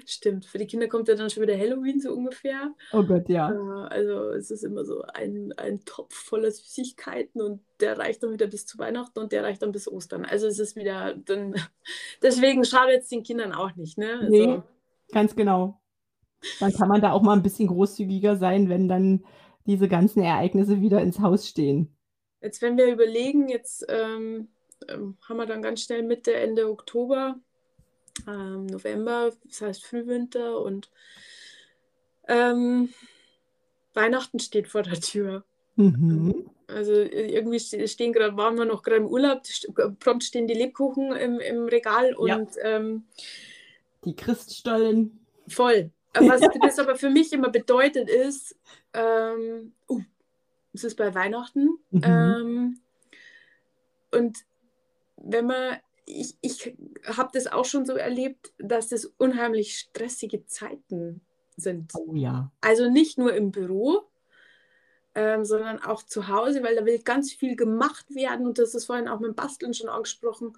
Stimmt, für die Kinder kommt ja dann schon wieder Halloween so ungefähr. Oh Gott, ja. Äh, also es ist immer so ein, ein Topf voller Süßigkeiten und der reicht dann wieder bis zu Weihnachten und der reicht dann bis Ostern. Also es ist wieder, dann, deswegen schadet es den Kindern auch nicht. Ne? Also, nee, ganz genau. Dann kann man da auch mal ein bisschen großzügiger sein, wenn dann diese ganzen Ereignisse wieder ins Haus stehen. Jetzt, wenn wir überlegen, jetzt ähm, ähm haben wir dann ganz schnell Mitte, Ende Oktober ähm, November, das heißt Frühwinter und ähm, Weihnachten steht vor der Tür. Mhm. Also irgendwie stehen gerade, waren wir noch gerade im Urlaub, prompt stehen die Lebkuchen im, im Regal und ja. ähm, die Christstollen. Voll. Was das aber für mich immer bedeutet ist, ähm, uh, es ist bei Weihnachten. Mhm. Ähm, und wenn man ich, ich habe das auch schon so erlebt, dass das unheimlich stressige Zeiten sind. Oh ja. Also nicht nur im Büro, ähm, sondern auch zu Hause, weil da will ganz viel gemacht werden und das ist vorhin auch mit dem Basteln schon angesprochen.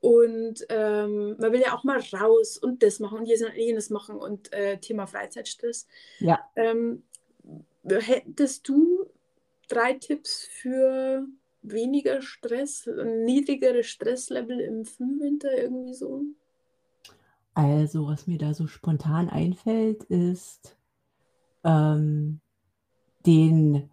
Und ähm, man will ja auch mal raus und das machen und jenes machen und äh, Thema Freizeitstress. Ja. Ähm, hättest du drei Tipps für weniger Stress, ein niedrigeres Stresslevel im Frühwinter irgendwie so? Also, was mir da so spontan einfällt, ist ähm, den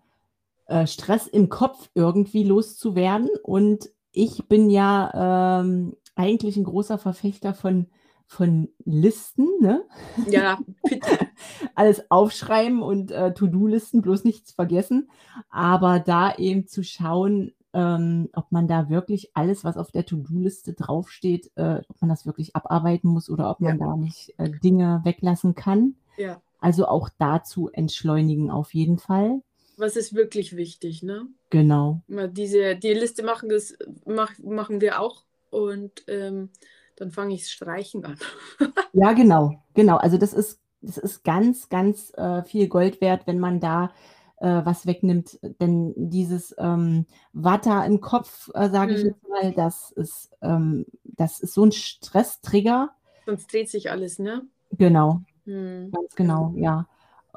äh, Stress im Kopf irgendwie loszuwerden. Und ich bin ja ähm, eigentlich ein großer Verfechter von, von Listen. Ne? Ja, bitte. Alles aufschreiben und äh, To-Do-Listen, bloß nichts vergessen. Aber da eben zu schauen, ähm, ob man da wirklich alles, was auf der To-Do-Liste draufsteht, äh, ob man das wirklich abarbeiten muss oder ob man da nicht äh, Dinge weglassen kann. Ja. Also auch dazu entschleunigen auf jeden Fall. Was ist wirklich wichtig, ne? Genau. Diese, die Liste machen, das mach, machen wir auch und ähm, dann fange ich Streichen an. ja, genau, genau. Also das ist, das ist ganz, ganz äh, viel Gold wert, wenn man da äh, was wegnimmt. Denn dieses ähm, Watter im Kopf, äh, sage ich mhm. jetzt mal, das ist, ähm, das ist so ein Stresstrigger. Sonst dreht sich alles, ne? Genau, mhm. ganz genau, ja.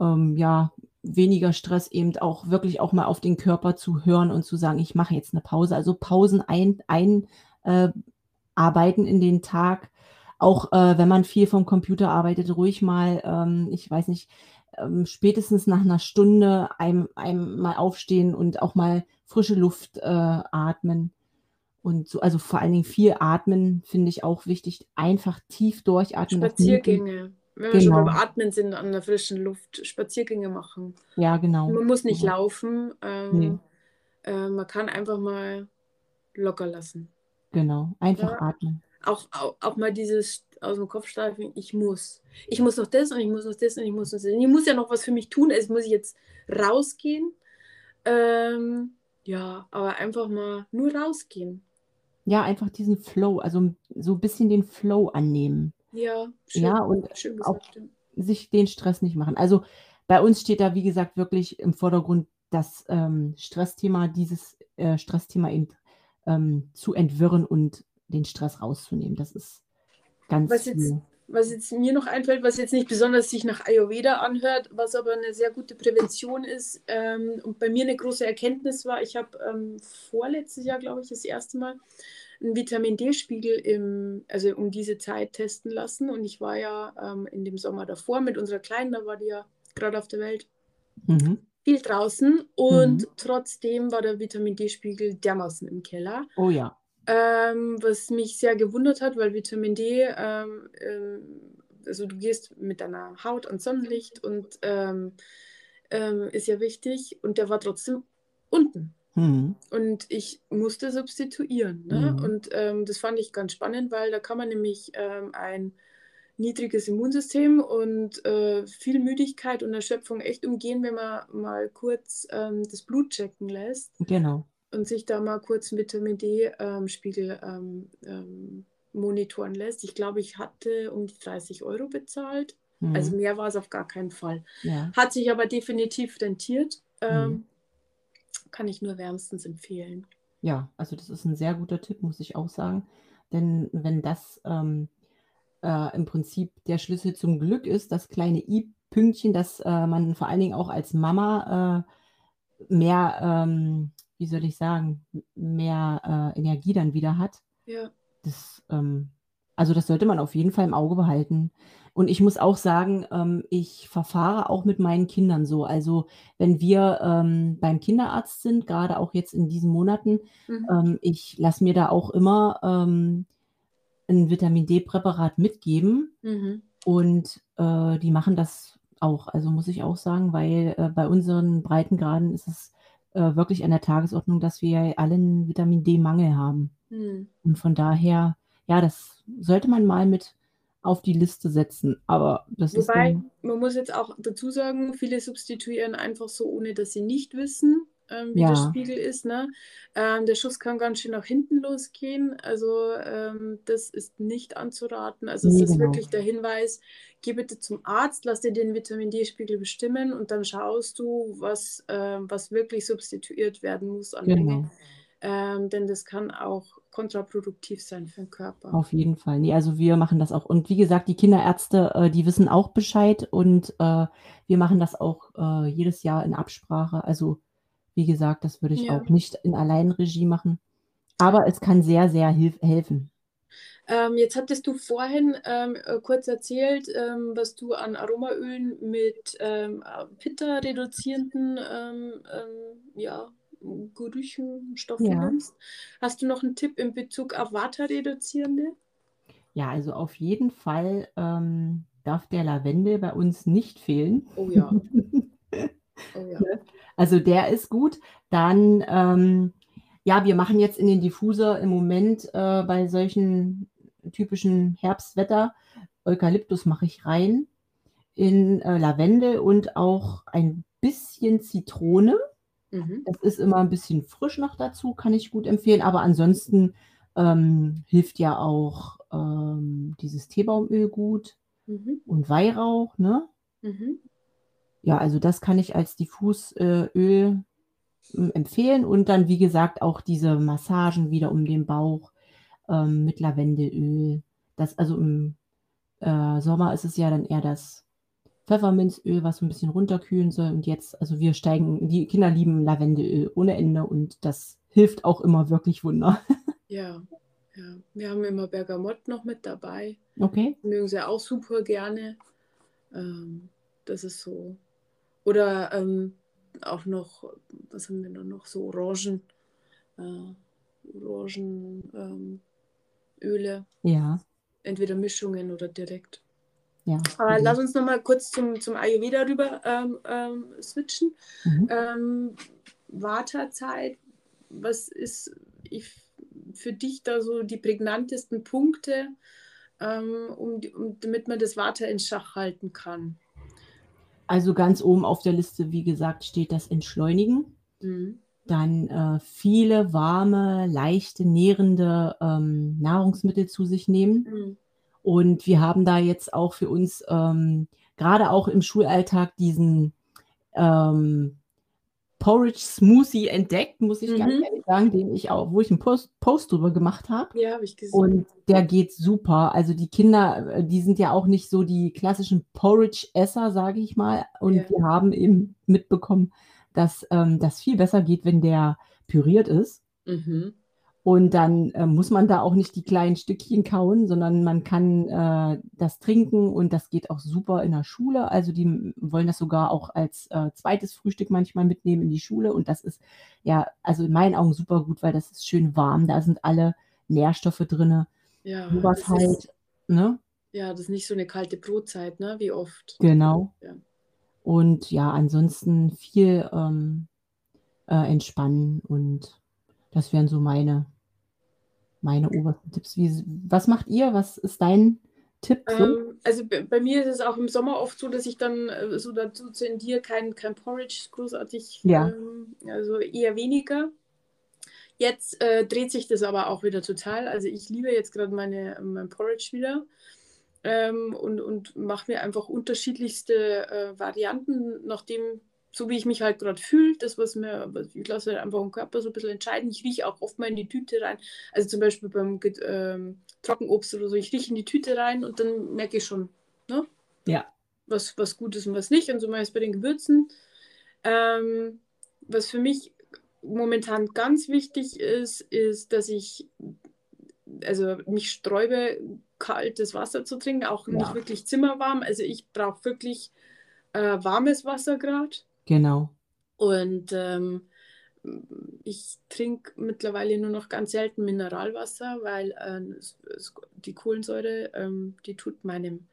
Ähm, ja, weniger Stress eben auch wirklich auch mal auf den Körper zu hören und zu sagen, ich mache jetzt eine Pause. Also Pausen ein, ein äh, arbeiten in den Tag. Auch äh, wenn man viel vom Computer arbeitet, ruhig mal, ähm, ich weiß nicht, ähm, spätestens nach einer Stunde einem, einem mal aufstehen und auch mal frische Luft äh, atmen. Und so, also vor allen Dingen viel atmen finde ich auch wichtig. Einfach tief durchatmen. Spaziergänge. Wenn wir genau. schon beim Atmen sind an der frischen Luft, Spaziergänge machen. Ja, genau. Man muss nicht ja. laufen. Ähm, nee. äh, man kann einfach mal locker lassen. Genau, einfach ja. atmen. Auch, auch, auch mal dieses aus dem Kopf streifen, ich muss. Ich muss noch das und ich muss noch das und ich muss noch das. Ich muss ja noch was für mich tun, also muss ich jetzt rausgehen. Ähm, ja, aber einfach mal nur rausgehen. Ja, einfach diesen Flow, also so ein bisschen den Flow annehmen. Ja, schön, ja und schön gesagt, auch stimmt. sich den Stress nicht machen. Also bei uns steht da, wie gesagt, wirklich im Vordergrund das ähm, Stressthema, dieses äh, Stressthema eben ähm, zu entwirren und den Stress rauszunehmen. Das ist Ganz was jetzt, was jetzt mir noch einfällt, was jetzt nicht besonders sich nach Ayurveda anhört, was aber eine sehr gute Prävention ist ähm, und bei mir eine große Erkenntnis war, ich habe ähm, vorletztes Jahr, glaube ich, das erste Mal einen Vitamin D-Spiegel im, also um diese Zeit testen lassen und ich war ja ähm, in dem Sommer davor mit unserer Kleinen, da war die ja gerade auf der Welt. Mhm viel draußen und mhm. trotzdem war der Vitamin D-Spiegel dermaßen im Keller. Oh ja. Ähm, was mich sehr gewundert hat, weil Vitamin D, ähm, ähm, also du gehst mit deiner Haut ans Sonnenlicht und ähm, ähm, ist ja wichtig und der war trotzdem unten. Mhm. Und ich musste substituieren. Ne? Mhm. Und ähm, das fand ich ganz spannend, weil da kann man nämlich ein niedriges Immunsystem und äh, viel Müdigkeit und Erschöpfung echt umgehen, wenn man mal kurz das Blut checken lässt. Genau und sich da mal kurz einen Vitamin D-Spiegel ähm, ähm, monitoren lässt. Ich glaube, ich hatte um die 30 Euro bezahlt. Mhm. Also mehr war es auf gar keinen Fall. Ja. Hat sich aber definitiv rentiert. Ähm, mhm. kann ich nur wärmstens empfehlen. Ja, also das ist ein sehr guter Tipp, muss ich auch sagen. Denn wenn das ähm, äh, im Prinzip der Schlüssel zum Glück ist, das kleine i-Pünktchen, dass äh, man vor allen Dingen auch als Mama äh, mehr, ähm, wie soll ich sagen, mehr äh, Energie dann wieder hat. Ja. Das, ähm, also das sollte man auf jeden Fall im Auge behalten. Und ich muss auch sagen, ähm, ich verfahre auch mit meinen Kindern so. Also wenn wir ähm, beim Kinderarzt sind, gerade auch jetzt in diesen Monaten, Mhm. ähm, ich lasse mir da auch immer ähm, ein Vitamin D-Präparat mitgeben Mhm. und äh, die machen das auch. Also muss ich auch sagen, weil äh, bei unseren Breitengraden ist es äh, wirklich an der Tagesordnung, dass wir alle einen Vitamin D-Mangel haben. Mhm. Und von daher, ja, das sollte man mal mit auf die Liste setzen. Aber das ist Wobei, man muss jetzt auch dazu sagen, viele substituieren einfach so, ohne dass sie nicht wissen, ähm, wie der ja, Spiegel ist. Ne? Ähm, der Schuss kann ganz schön nach hinten losgehen. Also ähm, das ist nicht anzuraten. Also es nee, ist genau. wirklich der Hinweis, geh bitte zum Arzt, lass dir den Vitamin D-Spiegel bestimmen und dann schaust du, was, ähm, was wirklich substituiert werden muss an Menge. Genau. Ähm, denn das kann auch kontraproduktiv sein für den Körper. Auf jeden Fall. Nee, also wir machen das auch. Und wie gesagt, die Kinderärzte, äh, die wissen auch Bescheid und äh, wir machen das auch äh, jedes Jahr in Absprache. Also wie gesagt, das würde ich Ja. auch nicht in Alleinregie machen. Aber es kann sehr, sehr helfen. Ähm, jetzt hattest du vorhin ähm, äh, kurz erzählt, ähm, was du an Aromaölen mit ähm, äh, Pitta reduzierenden ähm, ähm, ja, Gerüchen, Stoffen Ja. nimmst. Hast du noch einen Tipp in Bezug auf Vata reduzierende? Ja, also auf jeden Fall ähm, darf der Lavendel bei uns nicht fehlen. Oh ja, oh ja. Also der ist gut. Dann, ähm, ja, wir machen jetzt in den Diffuser im Moment äh, bei solchen typischen Herbstwetter, Eukalyptus mache ich rein, in äh, Lavendel und auch ein bisschen Zitrone. Mhm. Das ist immer ein bisschen frisch noch dazu, kann ich gut empfehlen. Aber ansonsten ähm, hilft ja auch ähm, dieses Teebaumöl gut Mhm. und Weihrauch, ne? Mhm. Ja, also das kann ich als Diffusöl äh, empfehlen. Und dann, wie gesagt, auch diese Massagen wieder um den Bauch ähm, mit Lavendelöl. Das, also im äh, Sommer ist es ja dann eher das Pfefferminzöl, was so ein bisschen runterkühlen soll. Und jetzt, also wir steigen, die Kinder lieben Lavendelöl ohne Ende und das hilft auch immer wirklich Wunder. Ja, ja. Wir haben immer Bergamott noch mit dabei. Okay? Mögen sie auch super gerne. Ähm, das ist so. Oder ähm, auch noch, was haben wir da noch? So Orangen. Äh, Orangenöle. Ähm. Ja, Entweder Mischungen oder direkt. ja. Aber Mhm. lass uns nochmal kurz zum, zum Ayurveda rüber ähm, ähm, switchen. Mhm. Ähm, Vata-Zeit, was ist ich, für dich da so die prägnantesten Punkte, ähm, um, um, damit man das Vata in Schach halten kann? Also ganz oben auf der Liste, wie gesagt, steht das Entschleunigen. Mhm. Dann äh, viele warme, leichte, nährende ähm, Nahrungsmittel zu sich nehmen. Mhm. Und wir haben da jetzt auch für uns ähm, gerade auch im Schulalltag diesen ähm, Porridge Smoothie entdeckt, muss ich ganz Mhm. ehrlich sagen, den ich auch, wo ich einen Post, Post drüber gemacht habe. Ja, habe ich gesehen. Und der geht super. Also die Kinder, äh, die sind ja auch nicht so die klassischen Porridge-Esser, sage ich mal. Und Ja. wir haben eben mitbekommen, dass ähm, das viel besser geht, wenn der püriert ist. Mhm. Und dann äh, muss man da auch nicht die kleinen Stückchen kauen, sondern man kann äh, das trinken und das geht auch super in der Schule. Also die wollen das sogar auch als äh, zweites Frühstück manchmal mitnehmen in die Schule. Und das ist ja, also in meinen Augen super gut, weil das ist schön warm. Da sind alle Nährstoffe drin. Ja, Sowas das halt, ist, ne? ja, das ist nicht so eine kalte Brotzeit, ne? Wie oft. Genau. Ja. Und ja, ansonsten viel ähm, äh, entspannen und das wären so meine, meine obersten Tipps. Wie, was macht ihr? Was ist dein Tipp? Ähm, also bei, bei mir ist es auch im Sommer oft so, dass ich dann äh, so dazu tendiere, kein, kein Porridge großartig, Ja. ähm, also eher weniger. Jetzt äh, dreht sich das aber auch wieder total. Also ich liebe jetzt gerade meine, mein Porridge wieder ähm, und, und mache mir einfach unterschiedlichste äh, Varianten, nachdem so wie ich mich halt gerade fühle, das, was mir, ich lasse halt einfach den Körper so ein bisschen entscheiden. Ich rieche auch oft mal in die Tüte rein. Also zum Beispiel beim ähm, Trockenobst oder so, ich rieche in die Tüte rein und dann merke ich schon, ne? Ja. Was, was gut ist und was nicht. Und so mache ich es bei den Gewürzen. Ähm, was für mich momentan ganz wichtig ist, ist, dass ich also mich sträube, kaltes Wasser zu trinken, auch ja. nicht wirklich zimmerwarm. Also ich brauche wirklich äh, warmes Wasser gerade. Genau. Und ähm, ich trinke mittlerweile nur noch ganz selten Mineralwasser, weil äh, die Kohlensäure, ähm, die tut meinem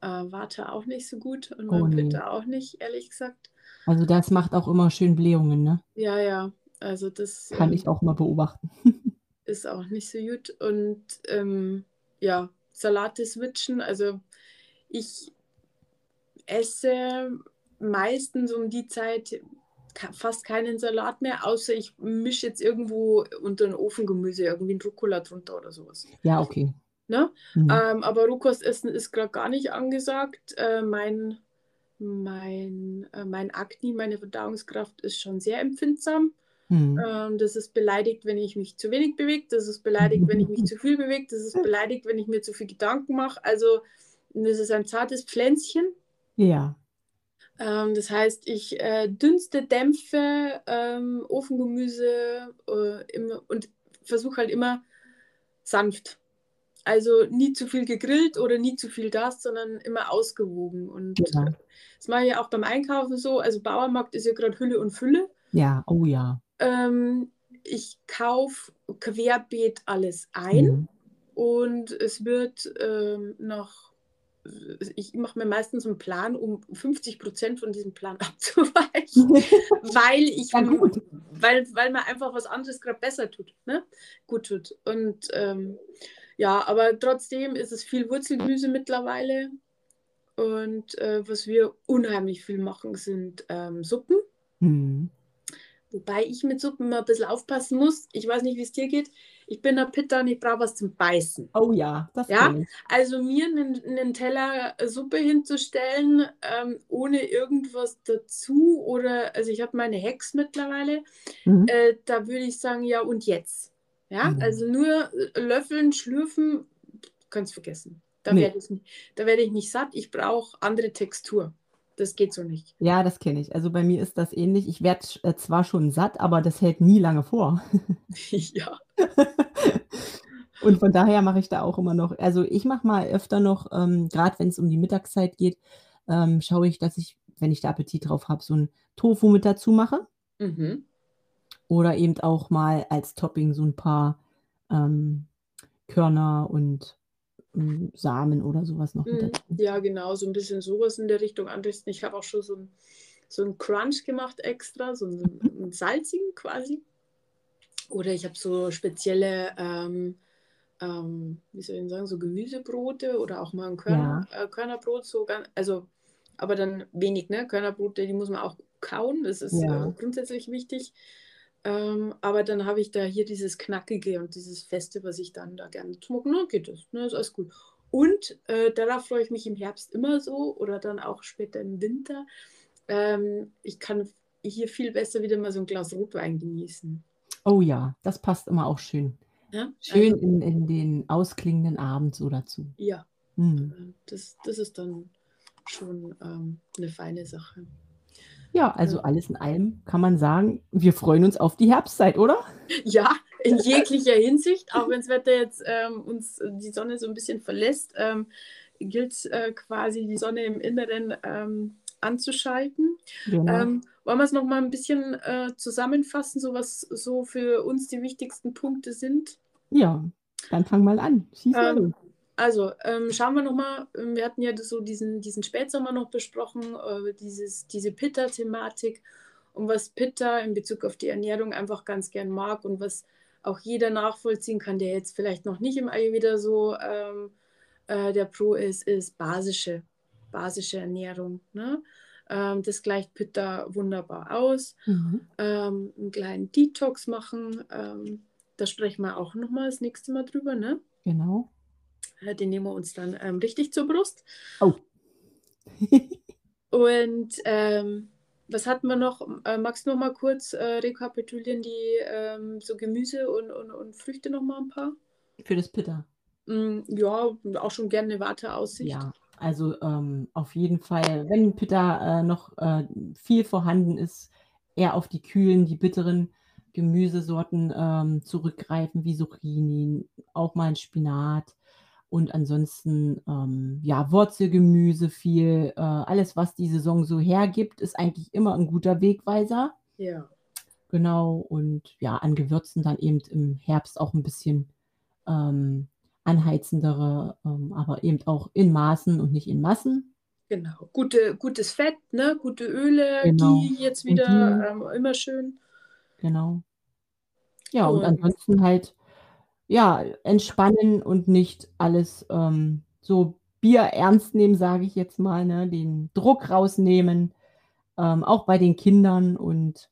äh, Water auch nicht so gut und meinem oh, nee. Bitter auch nicht, ehrlich gesagt. Also das macht auch immer schön Blähungen, ne? Ja, ja. Also das kann ähm, ich auch mal beobachten. ist auch nicht so gut. Und ähm, ja, Salate switchen. Also ich esse meistens um die Zeit fast keinen Salat mehr, außer ich mische jetzt irgendwo unter den Ofengemüse irgendwie ein Rucola drunter oder sowas. Ja, okay. Ne? Mhm. Ähm, aber Rohkostessen ist gerade gar nicht angesagt. Äh, mein mein, äh, mein Akne, meine Verdauungskraft ist schon sehr empfindsam. Mhm. Ähm, das ist beleidigt, wenn ich mich zu wenig bewege. Das ist beleidigt, wenn ich mich zu viel bewege. Das ist beleidigt, wenn ich mir zu viel Gedanken mache. Also, das ist ein zartes Pflänzchen. Ja. Ähm, das heißt, ich äh, dünste, dämpfe ähm, Ofengemüse äh, immer, und versuche halt immer sanft. Also nie zu viel gegrillt oder nie zu viel das, sondern immer ausgewogen. Und ja. das mache ich auch beim Einkaufen so. Also Bauermarkt ist ja gerade Hülle und Fülle. Ja, oh ja. Ähm, ich kaufe querbeet alles ein mhm. und es wird ähm, noch, ich mache mir meistens einen Plan, um 50 Prozent von diesem Plan abzuweichen, weil ich, ja, weil, weil man einfach was anderes gerade besser tut, ne? gut tut. Und ähm, ja, aber trotzdem ist es viel Wurzelgemüse mittlerweile. Und äh, was wir unheimlich viel machen, sind ähm, Suppen. Mhm. Wobei ich mit Suppen immer ein bisschen aufpassen muss. Ich weiß nicht, wie es dir geht. Ich bin ein Pitter und ich brauche was zum Beißen. Oh ja, das ja. Also mir einen, einen, Teller Suppe hinzustellen, ähm, ohne irgendwas dazu oder, also ich habe meine Hex mittlerweile, mhm. äh, da würde ich sagen, ja und jetzt. Ja, mhm. also nur äh, löffeln, schlürfen, kannst vergessen. Da nee. werde ich, werd ich nicht satt. Ich brauche andere Textur. Das geht so nicht. Ja, das kenne ich. Also bei mir ist das ähnlich. Ich werde äh, zwar schon satt, aber das hält nie lange vor. ja. Und von daher mache ich da auch immer noch, also ich mache mal öfter noch, ähm, gerade wenn es um die Mittagszeit geht, ähm, schaue ich, dass ich, wenn ich da Appetit drauf habe, so ein Tofu mit dazu mache. Mhm. Oder eben auch mal als Topping so ein paar ähm, Körner und Samen oder sowas noch mhm. dazu. Ja, genau, so ein bisschen sowas in der Richtung. Ansonsten, ich habe auch schon so ein, so ein Crunch gemacht extra, so einen, einen salzigen quasi. Oder ich habe so spezielle, ähm, ähm, wie soll ich sagen, so Gemüsebrote oder auch mal ein Körner, ja. äh, Körnerbrot, so ganz, also, aber dann wenig, ne? Körnerbrote, die muss man auch kauen, das ist ja. äh, grundsätzlich wichtig. Ähm, aber dann habe ich da hier dieses Knackige und dieses Feste, was ich dann da gerne schmucken. Na, geht das. Ne, ist alles gut. Und äh, darauf freue ich mich im Herbst immer so oder dann auch später im Winter. Ähm, ich kann hier viel besser wieder mal so ein Glas Rotwein genießen. Oh ja, das passt immer auch schön. Ja? Schön also, in, in den ausklingenden Abend so dazu. Ja, hm. das, das ist dann schon ähm, eine feine Sache. Ja, also alles in allem kann man sagen, wir freuen uns auf die Herbstzeit, oder? Ja, in jeglicher Hinsicht. Auch wenn das Wetter jetzt ähm, uns die Sonne so ein bisschen verlässt, ähm, gilt äh, quasi die Sonne im Inneren ähm, anzuschalten. Genau. Ähm, wollen wir es nochmal ein bisschen äh, zusammenfassen, so was so für uns die wichtigsten Punkte sind? Ja, dann fang mal an. Schieß mal ähm, also, ähm, schauen wir nochmal. Ähm, wir hatten ja so diesen, diesen Spätsommer noch besprochen, äh, dieses, diese Pitta-Thematik und was Pitta in Bezug auf die Ernährung einfach ganz gern mag und was auch jeder nachvollziehen kann, der jetzt vielleicht noch nicht im Ayurveda so ähm, äh, der Pro ist, ist basische, basische Ernährung. Ne? Ähm, das gleicht Pitta wunderbar aus. Mhm. Ähm, einen kleinen Detox machen. Ähm, da sprechen wir auch nochmal das nächste Mal drüber. Ne? Genau. Den nehmen wir uns dann ähm, richtig zur Brust. Oh. und ähm, was hatten wir noch? Äh, magst du noch mal kurz äh, rekapitulieren, die ähm, so Gemüse und, und, und Früchte noch mal ein paar? Für das Pitter. Mm, ja, auch schon gerne eine Warteaussicht. Ja, also ähm, auf jeden Fall, wenn Pitter äh, noch äh, viel vorhanden ist, eher auf die kühlen, die bitteren Gemüsesorten ähm, zurückgreifen, wie Zucchini, auch mal ein Spinat und ansonsten, ähm, ja, Wurzelgemüse viel. Äh, alles, was die Saison so hergibt, ist eigentlich immer ein guter Wegweiser. Ja. Genau. Und ja, an Gewürzen dann eben im Herbst auch ein bisschen ähm, anheizendere, ähm, aber eben auch in Maßen und nicht in Massen. Genau. Gute, gutes Fett, ne? gute Öle, Genau. die jetzt wieder die, ähm, immer schön. genau. Ja, und Und ansonsten halt, ja, entspannen und nicht alles ähm, so bierernst nehmen, sage ich jetzt mal, ne? Den Druck rausnehmen, ähm, auch bei den Kindern und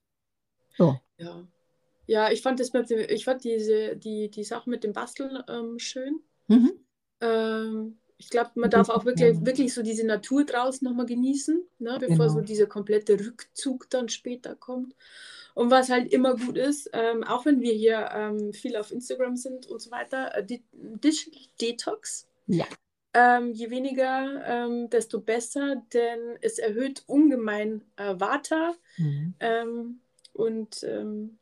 ja. ja. Ja, ich fand das mit dem, ich fand diese, die, die Sache mit dem Basteln ähm, schön. Mhm. Ähm, ich glaube, man darf auch wirklich, wirklich so diese Natur draußen nochmal genießen, ne, bevor so Genau. dieser komplette Rückzug dann später kommt. Und was halt immer gut ist, ähm, auch wenn wir hier ähm, viel auf Instagram sind und so weiter, äh, Digital Detox. Ja. Ähm, je weniger, ähm, desto besser, denn es erhöht ungemein äh, Vata. Mhm. Ähm, und ähm,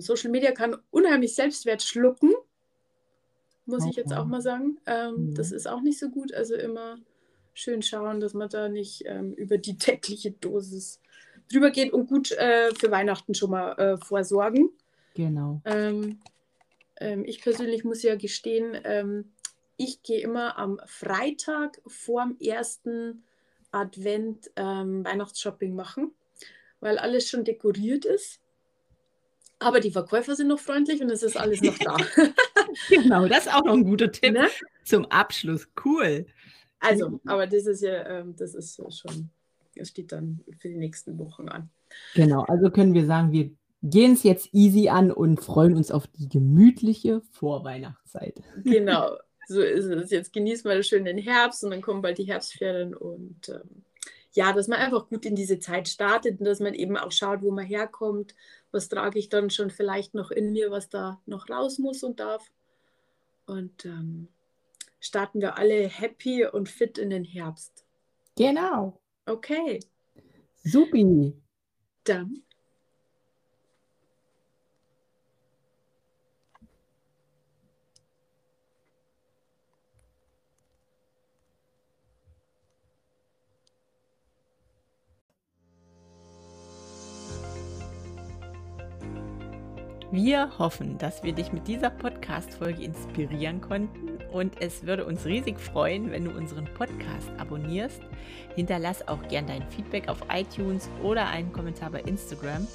Social Media kann unheimlich Selbstwert schlucken, muss ich jetzt auch Okay. mal sagen. Ähm, das Mhm. ist auch nicht so gut. Also immer schön schauen, dass man da nicht über die tägliche Dosis drüber geht und gut äh, für Weihnachten schon mal äh, vorsorgen. Genau. Ähm, ähm, ich persönlich muss ja gestehen, ähm, ich gehe immer am Freitag vorm ersten Advent ähm, Weihnachtsshopping machen, weil alles schon dekoriert ist. Aber die Verkäufer sind noch freundlich und es ist alles noch da. Genau, das ist auch noch ein guter Tipp ne? zum Abschluss. Cool. Also, aber das ist ja, ähm, das ist ja schon, steht dann für die nächsten Wochen an. Genau, also können wir sagen, wir gehen es jetzt easy an und freuen uns auf die gemütliche Vorweihnachtszeit. Genau, so ist es. Jetzt genießen wir schön den Herbst und dann kommen bald die Herbstferien und ähm, ja, dass man einfach gut in diese Zeit startet und dass man eben auch schaut, wo man herkommt, was trage ich dann schon vielleicht noch in mir, was da noch raus muss und darf. Und ähm, starten wir alle happy und fit in den Herbst. Genau. Okay, Supi. dann Wir hoffen, dass wir dich mit dieser Podcast-Folge inspirieren konnten und es würde uns riesig freuen, wenn du unseren Podcast abonnierst. Hinterlass auch gern dein Feedback auf iTunes oder einen Kommentar bei Instagram.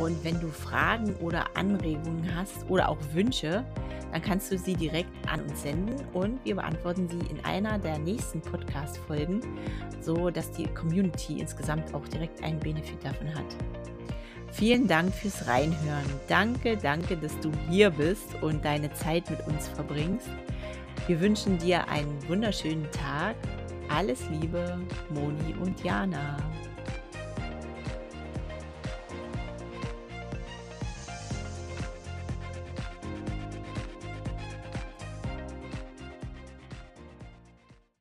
Und wenn du Fragen oder Anregungen hast oder auch Wünsche, dann kannst du sie direkt an uns senden und wir beantworten sie in einer der nächsten Podcast-Folgen, so dass die Community insgesamt auch direkt einen Benefit davon hat. Vielen Dank fürs Reinhören. Danke, danke, dass du hier bist und deine Zeit mit uns verbringst. Wir wünschen dir einen wunderschönen Tag. Alles Liebe, Moni und Jana.